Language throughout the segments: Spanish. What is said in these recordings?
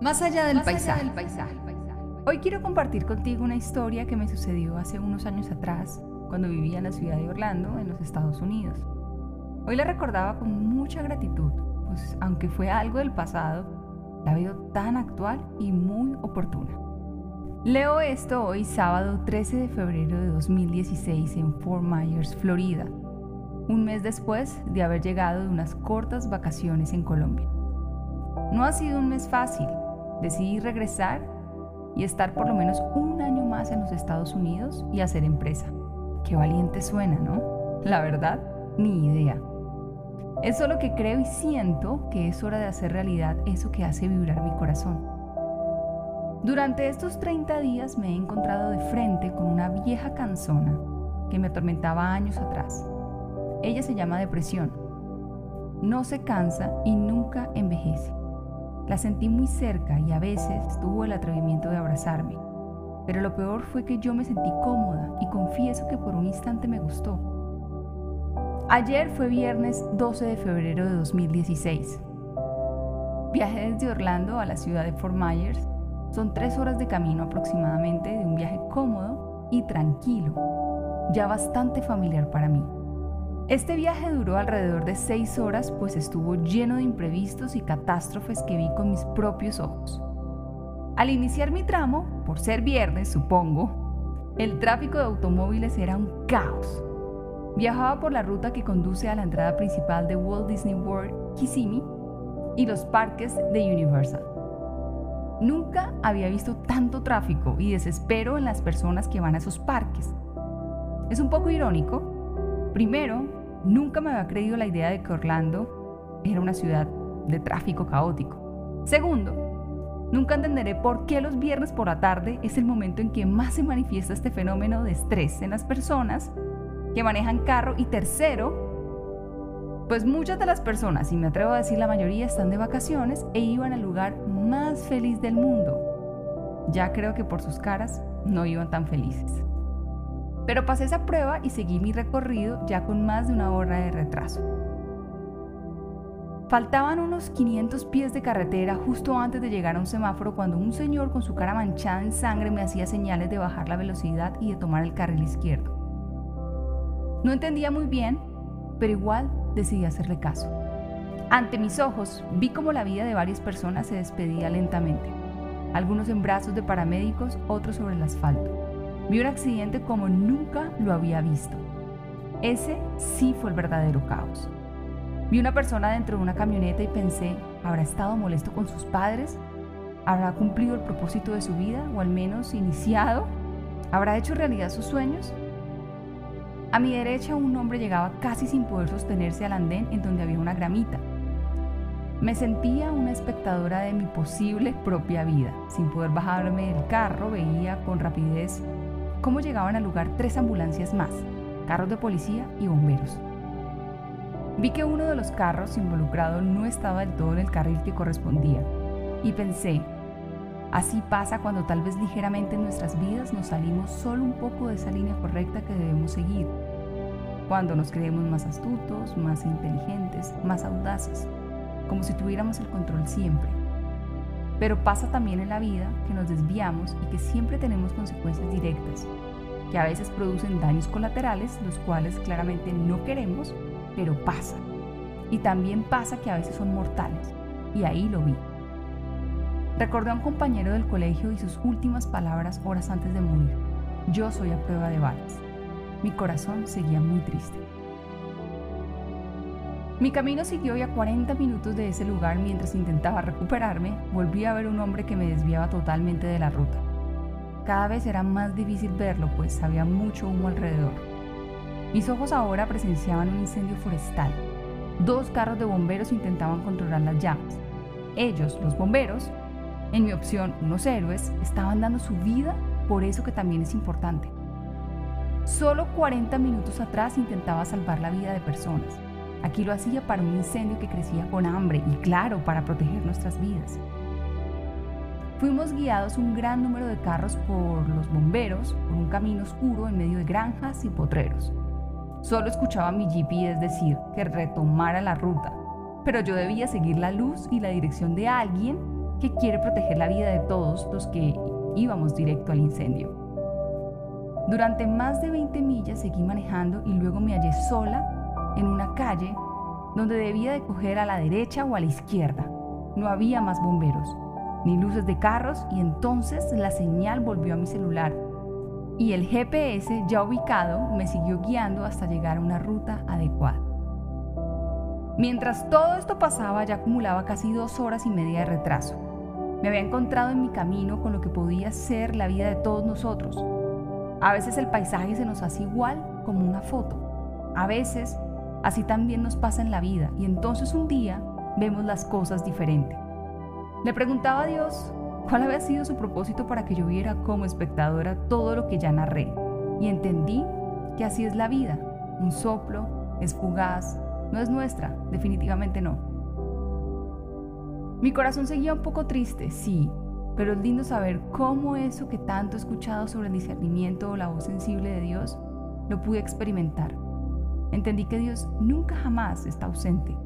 Más allá del, paisaje. Hoy quiero compartir contigo una historia que me sucedió hace unos años atrás, cuando vivía en la ciudad de Orlando, en los Estados Unidos. Hoy la recordaba con mucha gratitud pues aunque fue algo del pasado, la veo tan actual y muy oportuna. Leo esto hoy sábado 13 de febrero de 2016 en Fort Myers, Florida, un mes después de haber llegado de unas cortas vacaciones en Colombia. No ha sido un mes fácil, decidí regresar y estar por lo menos un año más en los Estados Unidos y hacer empresa. Qué valiente suena, ¿no? La verdad, ni idea. Es solo que creo y siento que es hora de hacer realidad eso que hace vibrar mi corazón. Durante estos 30 días me he encontrado de frente con una vieja canzona que me atormentaba años atrás. Ella se llama depresión. No se cansa y nunca envejece. La sentí muy cerca y a veces tuvo el atrevimiento de abrazarme. Pero lo peor fue que yo me sentí cómoda y confieso que por un instante me gustó. Ayer fue viernes 12 de febrero de 2016. Viajé desde Orlando a la ciudad de Fort Myers. Son tres horas de camino aproximadamente de un viaje cómodo y tranquilo, ya bastante familiar para mí. Este viaje duró alrededor de seis horas pues estuvo lleno de imprevistos y catástrofes que vi con mis propios ojos. Al iniciar mi tramo, por ser viernes supongo, el tráfico de automóviles era un caos Viajaba por la ruta que conduce a la entrada principal de Walt Disney World, Kissimmee, y los parques de Universal. Nunca había visto tanto tráfico y desespero en las personas que van a esos parques. Es un poco irónico. Primero, nunca me había creído la idea de que Orlando era una ciudad de tráfico caótico. Segundo, nunca entenderé por qué los viernes por la tarde es el momento en que más se manifiesta este fenómeno de estrés en las personas que manejan carro y tercero, pues muchas de las personas, y me atrevo a decir la mayoría, están de vacaciones e iban al lugar más feliz del mundo. Ya creo que por sus caras no iban tan felices. Pero pasé esa prueba y seguí mi recorrido ya con más de una hora de retraso. Faltaban unos 500 pies de carretera justo antes de llegar a un semáforo cuando un señor con su cara manchada en sangre me hacía señales de bajar la velocidad y de tomar el carril izquierdo. No entendía muy bien, pero igual decidí hacerle caso. Ante mis ojos vi cómo la vida de varias personas se despedía lentamente, algunos en brazos de paramédicos, otros sobre el asfalto. Vi un accidente como nunca lo había visto. Ese sí fue el verdadero caos. Vi una persona dentro de una camioneta y pensé, ¿habrá estado molesto con sus padres? ¿Habrá cumplido el propósito de su vida o al menos iniciado? ¿Habrá hecho realidad sus sueños? A mi derecha un hombre llegaba casi sin poder sostenerse al andén en donde había una gramita. Me sentía una espectadora de mi posible propia vida. Sin poder bajarme del carro, veía con rapidez cómo llegaban al lugar tres ambulancias más, carros de policía y bomberos. Vi que uno de los carros involucrado no estaba del todo en el carril que correspondía y pensé, así pasa cuando tal vez ligeramente en nuestras vidas nos salimos solo un poco de esa línea correcta que debemos seguir cuando nos creemos más astutos, más inteligentes, más audaces, como si tuviéramos el control siempre. Pero pasa también en la vida que nos desviamos y que siempre tenemos consecuencias directas, que a veces producen daños colaterales, los cuales claramente no queremos, pero pasa. Y también pasa que a veces son mortales, y ahí lo vi. Recordé a un compañero del colegio y sus últimas palabras horas antes de morir. Yo soy a prueba de balas. Mi corazón seguía muy triste. Mi camino siguió ya 40 minutos de ese lugar mientras intentaba recuperarme, volví a ver un hombre que me desviaba totalmente de la ruta. Cada vez era más difícil verlo, pues había mucho humo alrededor. Mis ojos ahora presenciaban un incendio forestal. dos carros de bomberos intentaban controlar las llamas. Ellos, los bomberos, en mi opción, unos héroes, estaban dando su vida por eso que también es importante. Solo 40 minutos atrás intentaba salvar la vida de personas. Aquí lo hacía para un incendio que crecía con hambre y claro, para proteger nuestras vidas. Fuimos guiados un gran número de carros por los bomberos por un camino oscuro en medio de granjas y potreros. Solo escuchaba mi GPS decir que retomara la ruta, pero yo debía seguir la luz y la dirección de alguien que quiere proteger la vida de todos los que íbamos directo al incendio. Durante más de 20 millas seguí manejando y luego me hallé sola en una calle donde debía de coger a la derecha o a la izquierda. No había más bomberos ni luces de carros y entonces la señal volvió a mi celular y el GPS ya ubicado me siguió guiando hasta llegar a una ruta adecuada. Mientras todo esto pasaba ya acumulaba casi dos horas y media de retraso. Me había encontrado en mi camino con lo que podía ser la vida de todos nosotros. A veces el paisaje se nos hace igual como una foto. A veces así también nos pasa en la vida y entonces un día vemos las cosas diferentes. Le preguntaba a Dios cuál había sido su propósito para que yo viera como espectadora todo lo que ya narré. Y entendí que así es la vida. Un soplo, es fugaz, no es nuestra, definitivamente no. Mi corazón seguía un poco triste, sí, pero es lindo saber cómo eso que tanto he escuchado sobre el discernimiento o la voz sensible de Dios, lo pude experimentar. Entendí que Dios nunca jamás está ausente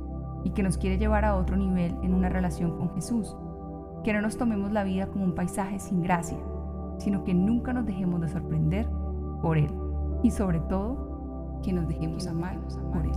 y que nos quiere llevar a otro nivel en una relación con Jesús. Que no nos tomemos la vida como un paisaje sin gracia, sino que nunca nos dejemos de sorprender por Él y sobre todo que nos dejemos amar por Él.